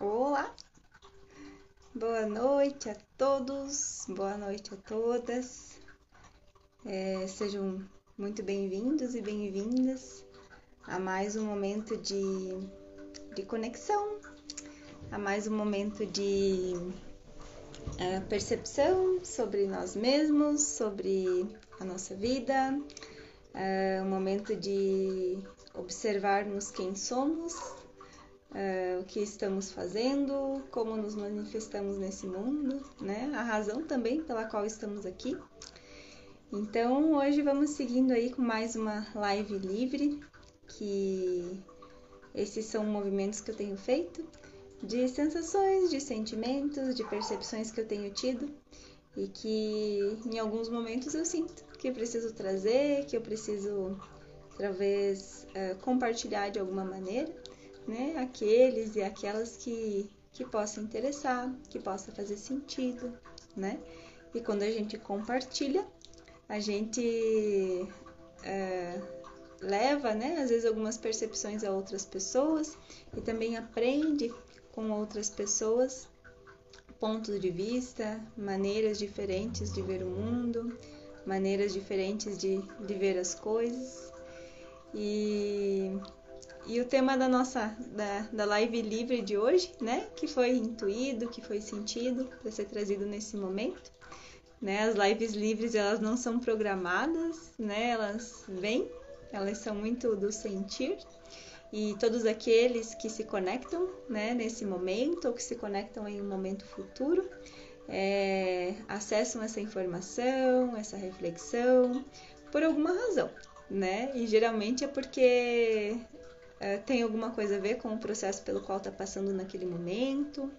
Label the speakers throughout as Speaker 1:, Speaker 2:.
Speaker 1: Olá! Boa noite a todos, boa noite a todas. É, sejam muito bem-vindos e bem-vindas a mais um momento de, de conexão, a mais um momento de é, percepção sobre nós mesmos, sobre a nossa vida, é, um momento de observarmos quem somos uh, o que estamos fazendo, como nos manifestamos nesse mundo, né? A razão também pela qual estamos aqui. Então, hoje vamos seguindo aí com mais uma live livre, que esses são movimentos que eu tenho feito de sensações, de sentimentos, de percepções que eu tenho tido e que em alguns momentos eu sinto que eu preciso trazer, que eu preciso talvez uh, compartilhar de alguma maneira né, aqueles e aquelas que, que possam interessar, que possa fazer sentido, né? E quando a gente compartilha, a gente é, leva, né, às vezes algumas percepções a outras pessoas e também aprende com outras pessoas pontos de vista, maneiras diferentes de ver o mundo, maneiras diferentes de, de ver as coisas. E e o tema da nossa da, da live livre de hoje, né, que foi intuído, que foi sentido para ser trazido nesse momento, né? As lives livres elas não são programadas, né? Elas vêm, elas são muito do sentir. E todos aqueles que se conectam, né, nesse momento ou que se conectam em um momento futuro, é, acessam essa informação, essa reflexão por alguma razão, né? E geralmente é porque uh, tem alguma coisa a ver com o processo pelo qual está passando naquele momento,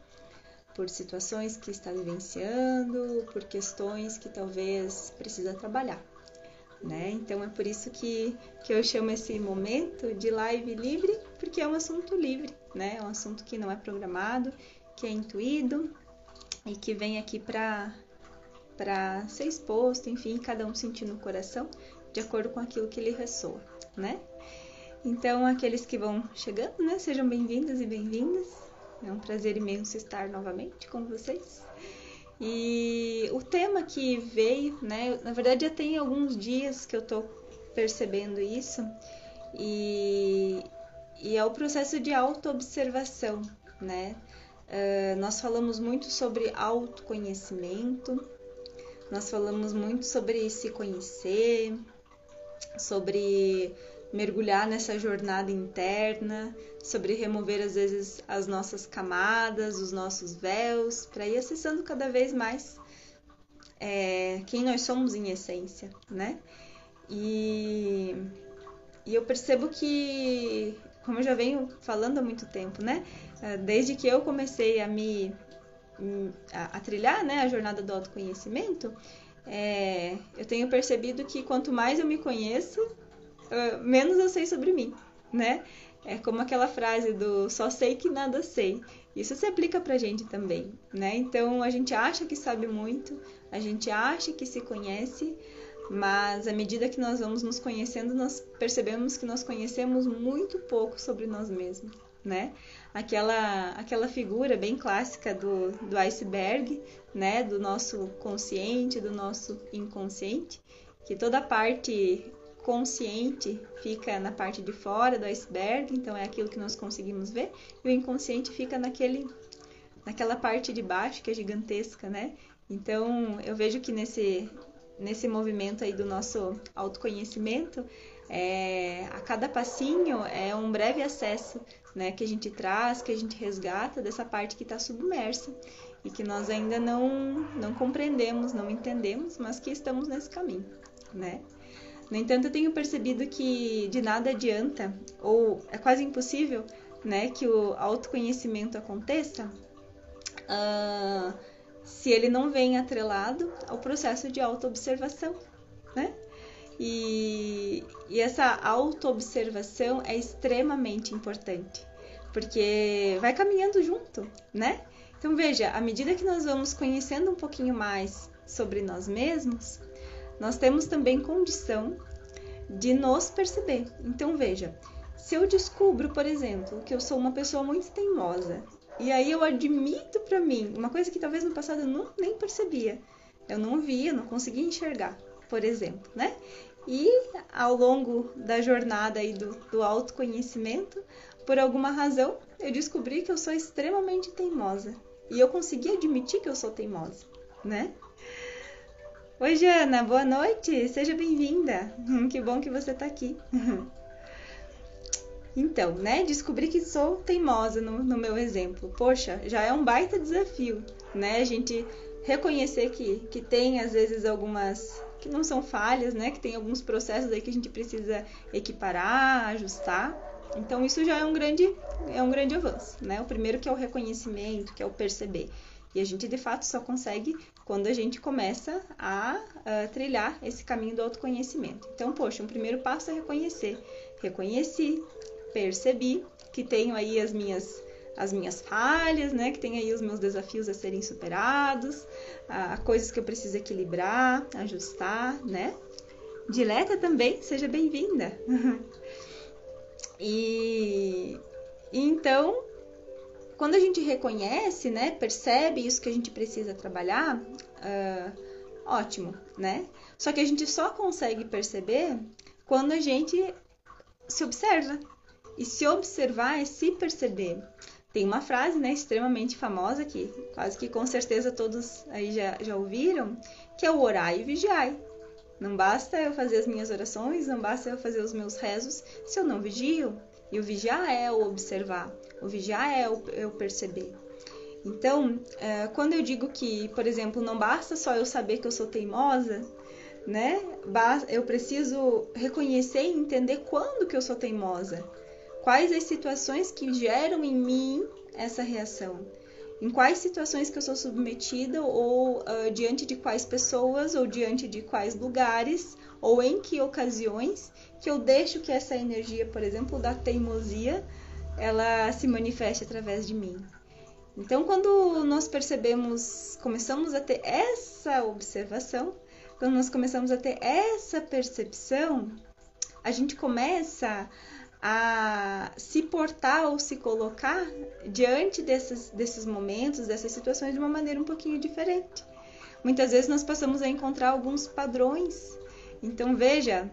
Speaker 1: por situações que está vivenciando, por questões que talvez precisa trabalhar. Né? Então é por isso que, que eu chamo esse momento de live livre, porque é um assunto livre, né? É um assunto que não é programado, que é intuído e que vem aqui para para ser exposto, enfim, cada um sentir no coração de acordo com aquilo que lhe ressoa, né? Então, aqueles que vão chegando, né, sejam bem-vindos e bem-vindas. É um prazer imenso estar novamente com vocês. E o tema que veio, né, na verdade já tem alguns dias que eu tô percebendo isso, e, e é o processo de autoobservação, né? Uh, nós falamos muito sobre autoconhecimento, nós falamos muito sobre se conhecer, sobre mergulhar nessa jornada interna, sobre remover às vezes as nossas camadas, os nossos véus, para ir acessando cada vez mais é, quem nós somos em essência, né? E, e eu percebo que, como eu já venho falando há muito tempo, né? É, desde que eu comecei a me a, a trilhar, né, a jornada do autoconhecimento, é, eu tenho percebido que quanto mais eu me conheço, uh, menos eu sei sobre mim, né? É como aquela frase do só sei que nada sei. Isso se aplica pra gente também, né? Então a gente acha que sabe muito, a gente acha que se conhece, mas à medida que nós vamos nos conhecendo, nós percebemos que nós conhecemos muito pouco sobre nós mesmos, né? Aquela, aquela figura bem clássica do, do iceberg, né? Do nosso consciente, do nosso inconsciente, que toda parte consciente fica na parte de fora do iceberg, então é aquilo que nós conseguimos ver, e o inconsciente fica naquele, naquela parte de baixo que é gigantesca, né? Então eu vejo que nesse, nesse movimento aí do nosso autoconhecimento, é, a cada passinho é um breve acesso né, que a gente traz, que a gente resgata dessa parte que está submersa e que nós ainda não, não compreendemos, não entendemos, mas que estamos nesse caminho, né? No entanto, eu tenho percebido que de nada adianta, ou é quase impossível, né, que o autoconhecimento aconteça uh, se ele não vem atrelado ao processo de autoobservação, né? E, e essa autoobservação é extremamente importante, porque vai caminhando junto, né? Então veja, à medida que nós vamos conhecendo um pouquinho mais sobre nós mesmos, nós temos também condição de nos perceber. Então veja, se eu descubro, por exemplo, que eu sou uma pessoa muito teimosa E aí eu admito para mim uma coisa que talvez no passado eu não, nem percebia. Eu não via, não conseguia enxergar, por exemplo, né? E ao longo da jornada aí do, do autoconhecimento, por alguma razão, eu descobri que eu sou extremamente teimosa. E eu consegui admitir que eu sou teimosa, né? Oi, Jana, boa noite, seja bem-vinda. Que bom que você está aqui. Então, né, descobri que sou teimosa no, no, meu exemplo. Poxa, já é um baita desafio, né? A gente reconhecer que, que tem, às vezes, algumas que não são falhas, né? Que tem alguns processos aí que a gente precisa equiparar, ajustar. Então, isso já é um grande, é um grande avanço, né? O primeiro que é o reconhecimento, que é o perceber. E a gente de fato só consegue quando a gente começa a, trilhar esse caminho do autoconhecimento. Então, poxa, um primeiro passo é reconhecer. Reconheci, percebi que tenho aí as minhas as minhas falhas, né? Que tem aí os meus desafios a serem superados, a, coisas que eu preciso equilibrar, ajustar, né? Dileta também, seja bem-vinda. e então quando a gente reconhece, né, percebe isso que a gente precisa trabalhar, uh, ótimo, né? Só que a gente só consegue perceber quando a gente se observa. E se observar é se perceber. Tem uma frase, né, extremamente famosa que quase que com certeza todos aí já, já ouviram, que é o orai e vigiai. Não basta eu fazer as minhas orações, não basta eu fazer os meus rezos se eu não vigio. E o vigiar é o observar, o vigiar é o, é o perceber. Então, é, quando eu digo que, por exemplo, não basta só eu saber que eu sou teimosa, né? Eu preciso reconhecer e entender quando que eu sou teimosa. Quais as situações que geram em mim essa reação? Em quais situações que eu sou submetida ou uh, diante de quais pessoas ou diante de quais lugares ou em que ocasiões que eu deixo que essa energia, por exemplo, da teimosia, ela se manifeste através de mim. Então, quando nós percebemos, começamos a ter essa observação, quando nós começamos a ter essa percepção, a gente começa a se portar ou se colocar diante desses, desses momentos, dessas situações de uma maneira um pouquinho diferente. Muitas vezes nós passamos a encontrar alguns padrões. Então, veja,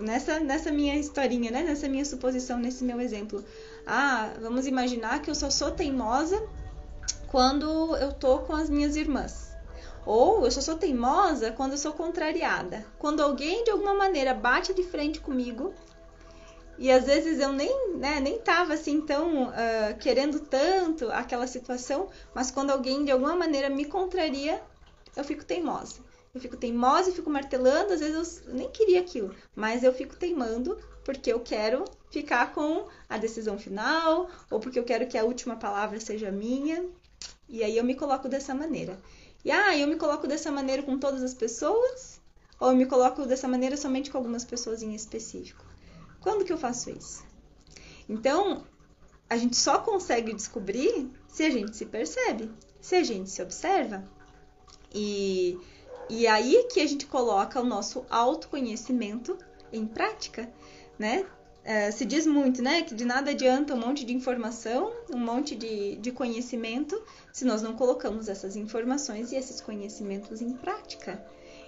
Speaker 1: nessa, nessa minha historinha, né? nessa minha suposição, nesse meu exemplo. Ah, vamos imaginar que eu só sou teimosa quando eu tô com as minhas irmãs. Ou eu só sou teimosa quando eu sou contrariada. Quando alguém de alguma maneira bate de frente comigo e às vezes eu nem, né, nem tava assim tão uh, querendo tanto aquela situação, mas quando alguém de alguma maneira me contraria, eu fico teimosa. Eu fico teimosa e fico martelando, às vezes eu nem queria aquilo, mas eu fico teimando porque eu quero ficar com a decisão final ou porque eu quero que a última palavra seja minha. E aí eu me coloco dessa maneira. E ah, eu me coloco dessa maneira com todas as pessoas ou eu me coloco dessa maneira somente com algumas pessoas em específico? Quando que eu faço isso? Então, a gente só consegue descobrir se a gente se percebe, se a gente se observa. E e aí que a gente coloca o nosso autoconhecimento em prática, né? É, se diz muito, né, que de nada adianta um monte de informação, um monte de, de conhecimento, se nós não colocamos essas informações e esses conhecimentos em prática.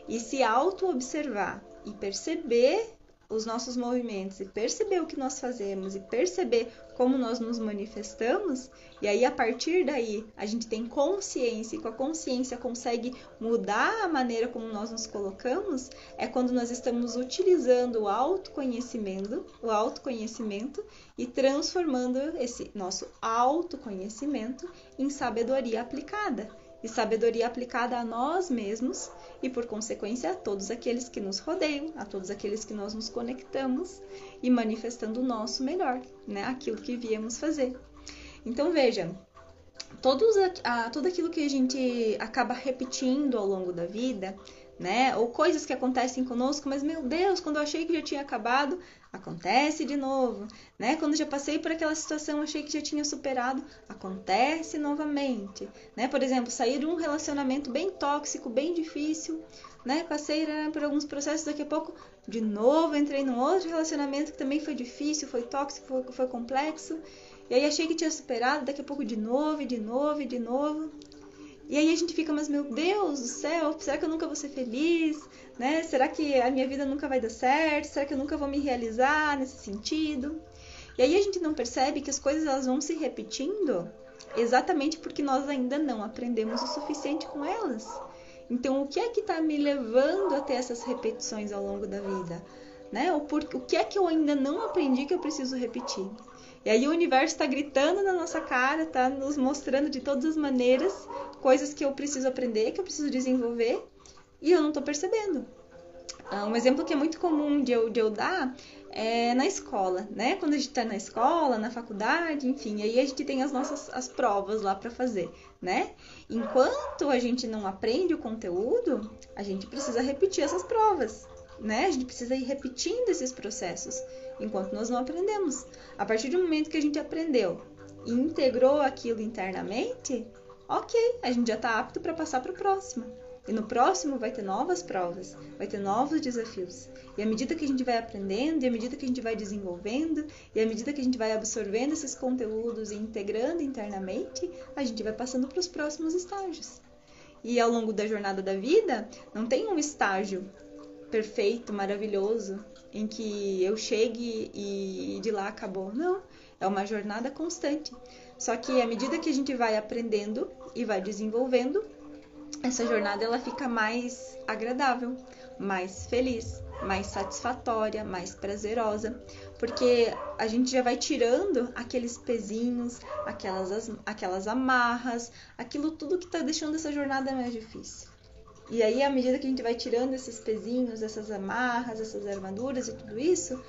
Speaker 1: E se auto-observar e perceber os nossos movimentos e perceber o que nós fazemos e perceber como nós nos manifestamos, e aí a partir daí a gente tem consciência e com a consciência consegue mudar a maneira como nós nos colocamos, é quando nós estamos utilizando o autoconhecimento, o autoconhecimento e transformando esse nosso autoconhecimento em sabedoria aplicada e sabedoria aplicada a nós mesmos e, por consequência, a todos aqueles que nos rodeiam, a todos aqueles que nós nos conectamos e manifestando o nosso melhor, né? Aquilo que viemos fazer. Então, veja, todos, a, tudo aquilo que a gente acaba repetindo ao longo da vida, né? Ou coisas que acontecem conosco, mas meu Deus, quando eu achei que já tinha acabado, acontece de novo, né? Quando já passei por aquela situação, achei que já tinha superado, acontece novamente, né? Por exemplo, sair de um relacionamento bem tóxico, bem difícil, né? Passei né, por alguns processos, daqui a pouco, de novo, entrei num outro relacionamento que também foi difícil, foi tóxico, foi, foi complexo. E aí achei que tinha superado, daqui a pouco de novo, de novo, de novo. E aí a gente fica, mas meu Deus do céu, será que eu nunca vou ser feliz? Né? Será que a minha vida nunca vai dar certo? Será que eu nunca vou me realizar nesse sentido? E aí a gente não percebe que as coisas elas vão se repetindo exatamente porque nós ainda não aprendemos o suficiente com elas. Então, o que é que está me levando a ter essas repetições ao longo da vida? Né? O, por, o que é que eu ainda não aprendi que eu preciso repetir? E aí o universo está gritando na nossa cara, está nos mostrando de todas as maneiras coisas que eu preciso aprender, que eu preciso desenvolver, e eu não estou percebendo. Ah, um exemplo que é muito comum de eu, de eu dar é na escola, né? Quando a gente está na escola, na faculdade, enfim, aí a gente tem as nossas as provas lá para fazer, né? Enquanto a gente não aprende o conteúdo, a gente precisa repetir essas provas, né? A gente precisa ir repetindo esses processos enquanto nós não aprendemos. A partir do momento que a gente aprendeu e integrou aquilo internamente, ok, a gente já está apto para passar para o próximo. E no próximo vai ter novas provas, vai ter novos desafios. E à medida que a gente vai aprendendo, e à medida que a gente vai desenvolvendo, e à medida que a gente vai absorvendo esses conteúdos e integrando internamente, a gente vai passando para os próximos estágios. E ao longo da jornada da vida, não tem um estágio perfeito, maravilhoso, em que eu chegue e de lá acabou. Não, é uma jornada constante. Só que à medida que a gente vai aprendendo e vai desenvolvendo, essa jornada ela fica mais agradável, mais feliz, mais satisfatória, mais prazerosa, porque a gente já vai tirando aqueles pezinhos, aquelas, aquelas amarras, aquilo tudo que está deixando essa jornada mais difícil. E aí, à medida que a gente vai tirando esses pezinhos, essas amarras, essas armaduras e tudo isso,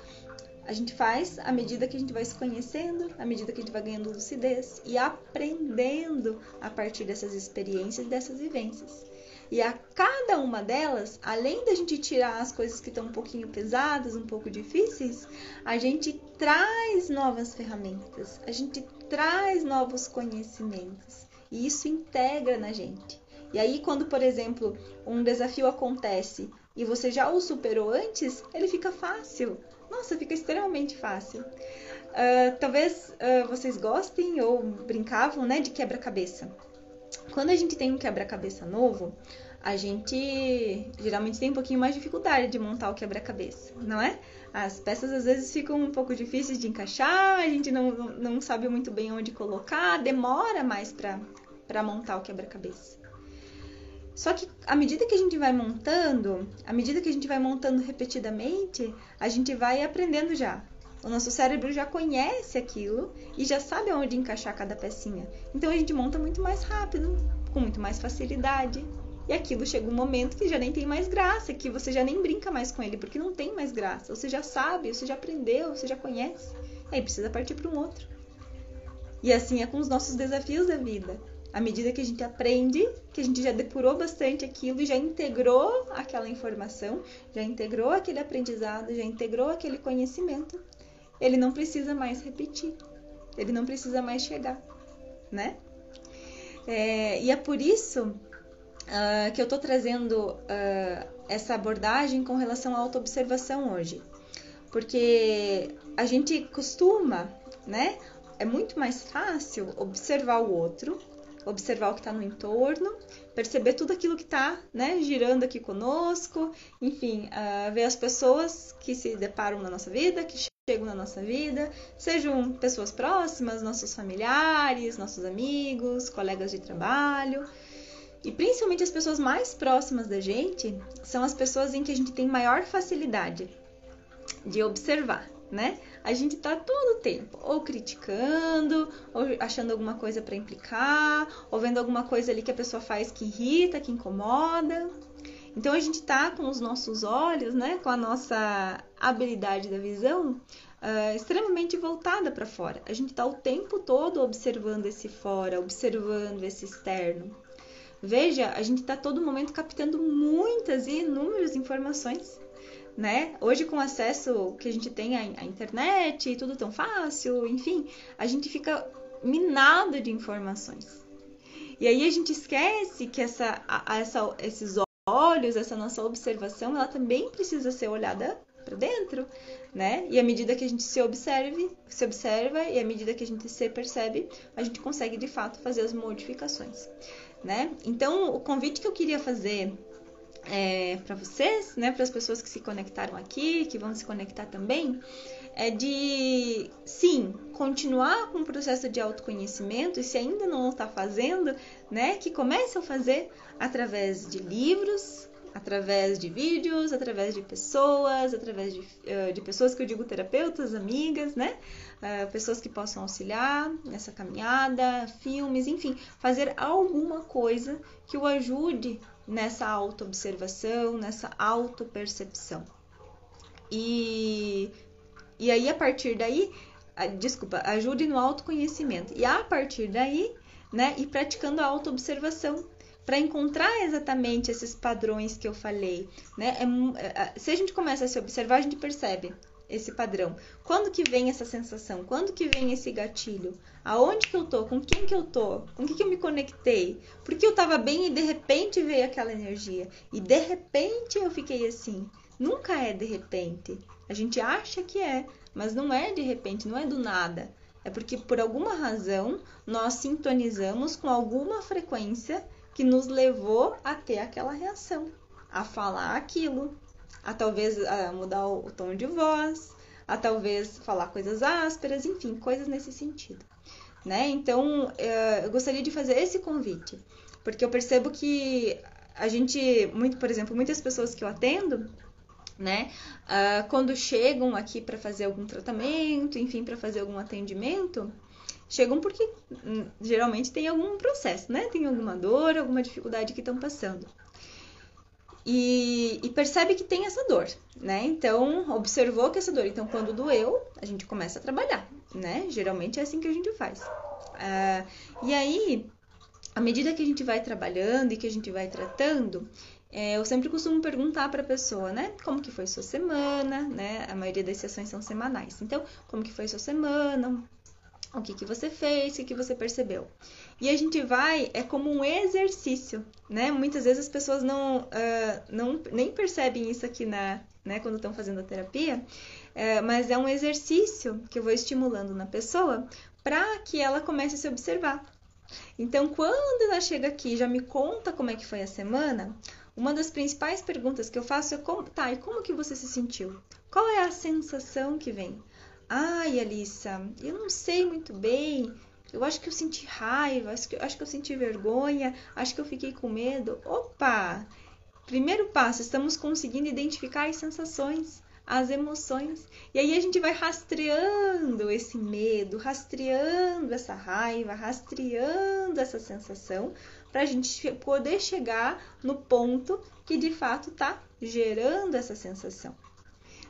Speaker 1: a gente faz à medida que a gente vai se conhecendo, à medida que a gente vai ganhando lucidez e aprendendo a partir dessas experiências, dessas vivências. E a cada uma delas, além da gente tirar as coisas que estão um pouquinho pesadas, um pouco difíceis, a gente traz novas ferramentas, a gente traz novos conhecimentos. E isso integra na gente. E aí, quando, por exemplo, um desafio acontece e você já o superou antes, ele fica fácil. Nossa, fica extremamente fácil. Uh, talvez uh, vocês gostem ou brincavam né, de quebra-cabeça. Quando a gente tem um quebra-cabeça novo, a gente geralmente tem um pouquinho mais de dificuldade de montar o quebra-cabeça, não é? As peças às vezes ficam um pouco difíceis de encaixar, a gente não, não sabe muito bem onde colocar, demora mais para montar o quebra-cabeça. Só que à medida que a gente vai montando, à medida que a gente vai montando repetidamente, a gente vai aprendendo já. O nosso cérebro já conhece aquilo e já sabe onde encaixar cada pecinha. Então a gente monta muito mais rápido, com muito mais facilidade. E aquilo chega um momento que já nem tem mais graça, que você já nem brinca mais com ele, porque não tem mais graça. Você já sabe, você já aprendeu, você já conhece. Aí precisa partir para um outro. E assim é com os nossos desafios da vida à medida que a gente aprende, que a gente já depurou bastante aquilo e já integrou aquela informação, já integrou aquele aprendizado, já integrou aquele conhecimento, ele não precisa mais repetir, ele não precisa mais chegar, né? É, e é por isso uh, que eu estou trazendo uh, essa abordagem com relação à autoobservação hoje. Porque a gente costuma, né? É muito mais fácil observar o outro, observar o que está no entorno, perceber tudo aquilo que está né, girando aqui conosco, enfim, uh, ver as pessoas que se deparam na nossa vida, que chegam na nossa vida, sejam pessoas próximas, nossos familiares, nossos amigos, colegas de trabalho. E principalmente as pessoas mais próximas da gente são as pessoas em que a gente tem maior facilidade de observar né? A gente tá todo o tempo ou criticando, ou achando alguma coisa para implicar, ou vendo alguma coisa ali que a pessoa faz que irrita, que incomoda. Então a gente tá com os nossos olhos, né, com a nossa habilidade da visão uh, extremamente voltada para fora. A gente tá o tempo todo observando esse fora, observando esse externo. Veja, a gente está todo momento captando muitas e inúmeras informações né? Hoje com acesso que a gente tem à, internet e tudo tão fácil, enfim, a gente fica minado de informações. E aí a gente esquece que essa, essa, esses olhos, essa nossa observação, ela também precisa ser olhada para dentro, né? E à medida que a gente se observe, se observa e à medida que a gente se percebe, a gente consegue de fato fazer as modificações, né? Então, o convite que eu queria fazer é, para vocês, né, para as pessoas que se conectaram aqui, que vão se conectar também, é de sim continuar com o processo de autoconhecimento e se ainda não está fazendo, né, que comece a fazer através de livros, através de vídeos, através de pessoas, através de, uh, de pessoas que eu digo terapeutas, amigas, né? Uh, pessoas que possam auxiliar nessa caminhada, filmes, enfim, fazer alguma coisa que o ajude nessa autoobservação, nessa autopercepção. E, e aí, a partir daí, desculpa, ajude no autoconhecimento. E a partir daí, né, ir praticando a autoobservação para encontrar exatamente esses padrões que eu falei, né? É, é se a gente começa a se observar, a gente percebe esse padrão. Quando que vem essa sensação? Quando que vem esse gatilho? Aonde que eu tô? Com quem que eu tô? Com que que eu me conectei? Porque eu tava bem e de repente veio aquela energia. E de repente eu fiquei assim. Nunca é de repente. A gente acha que é, mas não é de repente, não é do nada. É porque por alguma razão nós sintonizamos com alguma frequência que nos levou a ter aquela reação, a falar aquilo, a talvez a mudar o tom de voz, a talvez falar coisas ásperas, enfim, coisas nesse sentido. Né? Então, eh, eu gostaria de fazer esse convite, porque eu percebo que a gente, muito, por exemplo, muitas pessoas que eu atendo, né, uh, quando chegam aqui para fazer algum tratamento, enfim, para fazer algum atendimento, chegam porque hum, geralmente tem algum processo, né? Tem alguma dor, alguma dificuldade que estão passando e, e, percebe que tem essa dor, né? Então, observou que essa dor. Então, quando doeu, a gente começa a trabalhar, né? Geralmente é assim que a gente faz. Uh, e aí, à medida que a gente vai trabalhando e que a gente vai tratando, é, eu sempre costumo perguntar para a pessoa, né? Como que foi sua semana, né? A maioria das sessões são semanais. Então, como que foi sua semana? O que, que você fez? O que, que você percebeu? E a gente vai, é como um exercício, né? Muitas vezes as pessoas não, uh, não nem percebem isso aqui na, né, quando estão fazendo a terapia, uh, mas é um exercício que eu vou estimulando na pessoa para que ela comece a se observar. Então, quando ela chega aqui e já me conta como é que foi a semana, uma das principais perguntas que eu faço é como, tá, e como que você se sentiu? Qual é a sensação que vem? Ai, Alissa, eu não sei muito bem. Eu acho que eu senti raiva, acho que, acho que eu senti vergonha, acho que eu fiquei com medo. Opa! Primeiro passo, estamos conseguindo identificar as sensações, as emoções. E aí a gente vai rastreando esse medo, rastreando essa raiva, rastreando essa sensação, para a gente poder chegar no ponto que de fato está gerando essa sensação,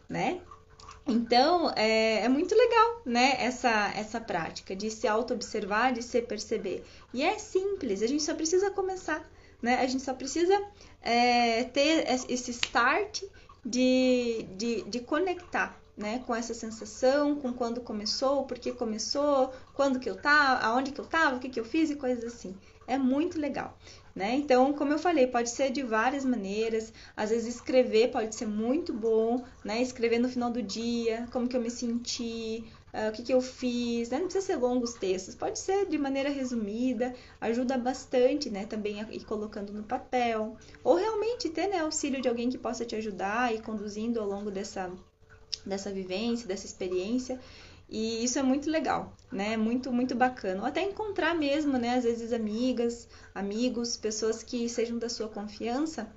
Speaker 1: né? Então, é, é, muito legal, né, essa, essa prática de se auto-observar, de se perceber. E é simples, a gente só precisa começar, né? A gente só precisa é, ter esse start de, de, de conectar, né, com essa sensação, com quando começou, por que começou, quando que eu tava, aonde que eu tava, o que que eu fiz e coisas assim. É muito legal. Né? Então, como eu falei, pode ser de várias maneiras. Às vezes escrever pode ser muito bom, né? Escrever no final do dia, como que eu me senti, uh, o que, que eu fiz, né? Não precisa ser longos textos, pode ser de maneira resumida, ajuda bastante, né? Também a ir colocando no papel. Ou realmente ter né, auxílio de alguém que possa te ajudar e conduzindo ao longo dessa, dessa vivência, dessa experiência. E isso é muito legal, né? Muito, muito bacana. Ou até encontrar mesmo, né? Às vezes amigas, amigos, pessoas que sejam da sua confiança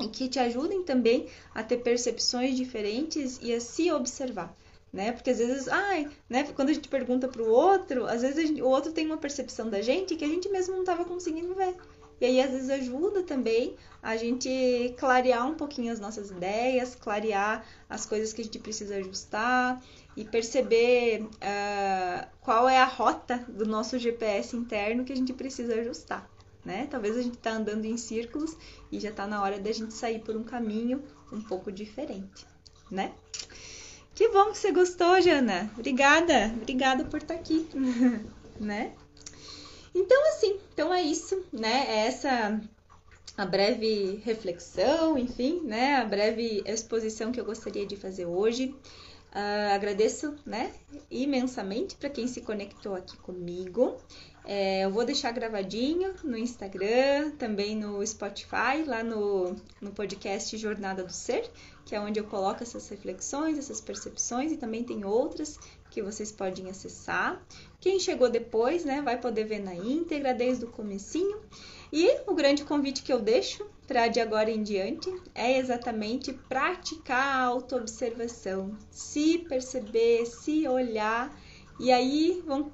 Speaker 1: e que te ajudem também a ter percepções diferentes e a se observar. Né? Porque às vezes, ai, né? Quando a gente pergunta para o outro, às vezes gente, o outro tem uma percepção da gente que a gente mesmo não estava conseguindo ver. E aí, às vezes, ajuda também a gente clarear um pouquinho as nossas ideias, clarear as coisas que a gente precisa ajustar e perceber uh, qual é a rota do nosso GPS interno que a gente precisa ajustar. Né? Talvez a gente está andando em círculos e já está na hora da gente sair por um caminho um pouco diferente, né? Que bom que você gostou, Jana. Obrigada, obrigada por estar tá aqui, né? Então assim, então é isso, né? É essa a breve reflexão, enfim, né, a breve exposição que eu gostaria de fazer hoje. Uh, agradeço, né, imensamente para quem se conectou aqui comigo. É, eu vou deixar gravadinho no Instagram, também no Spotify, lá no, no podcast Jornada do Ser, que é onde eu coloco essas reflexões, essas percepções e também tem outras que vocês podem acessar. Quem chegou depois, né, vai poder ver na íntegra desde o comecinho. E o grande convite que eu deixo para de agora em diante é exatamente praticar a autoobservação, se perceber, se olhar e aí vão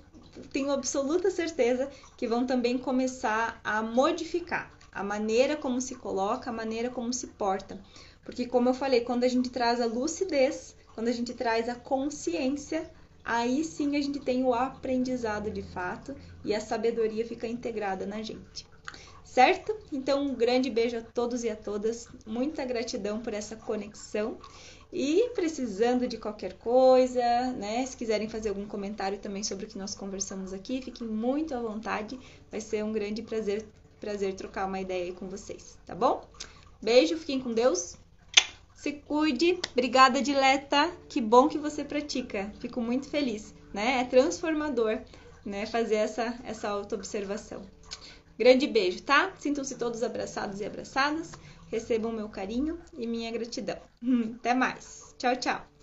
Speaker 1: tenho absoluta certeza que vão também começar a modificar a maneira como se coloca, a maneira como se porta. Porque, como eu falei, quando a gente traz a lucidez, quando a gente traz a consciência, aí sim a gente tem o aprendizado de fato e a sabedoria fica integrada na gente. Certo? Então, um grande beijo a todos e a todas. Muita gratidão por essa conexão e precisando de qualquer coisa, né? Se quiserem fazer algum comentário também sobre o que nós conversamos aqui, fiquem muito à vontade. Vai ser um grande prazer, prazer trocar uma ideia aí com vocês, tá bom? Beijo, fiquem com Deus. Se cuide. Obrigada, Dileta. Que bom que você pratica. Fico muito feliz, né? É transformador, né, fazer essa essa autoobservação. Grande beijo, tá? Sintam-se todos abraçados e abraçadas. Recebam meu carinho e minha gratidão. Até mais. Tchau, tchau.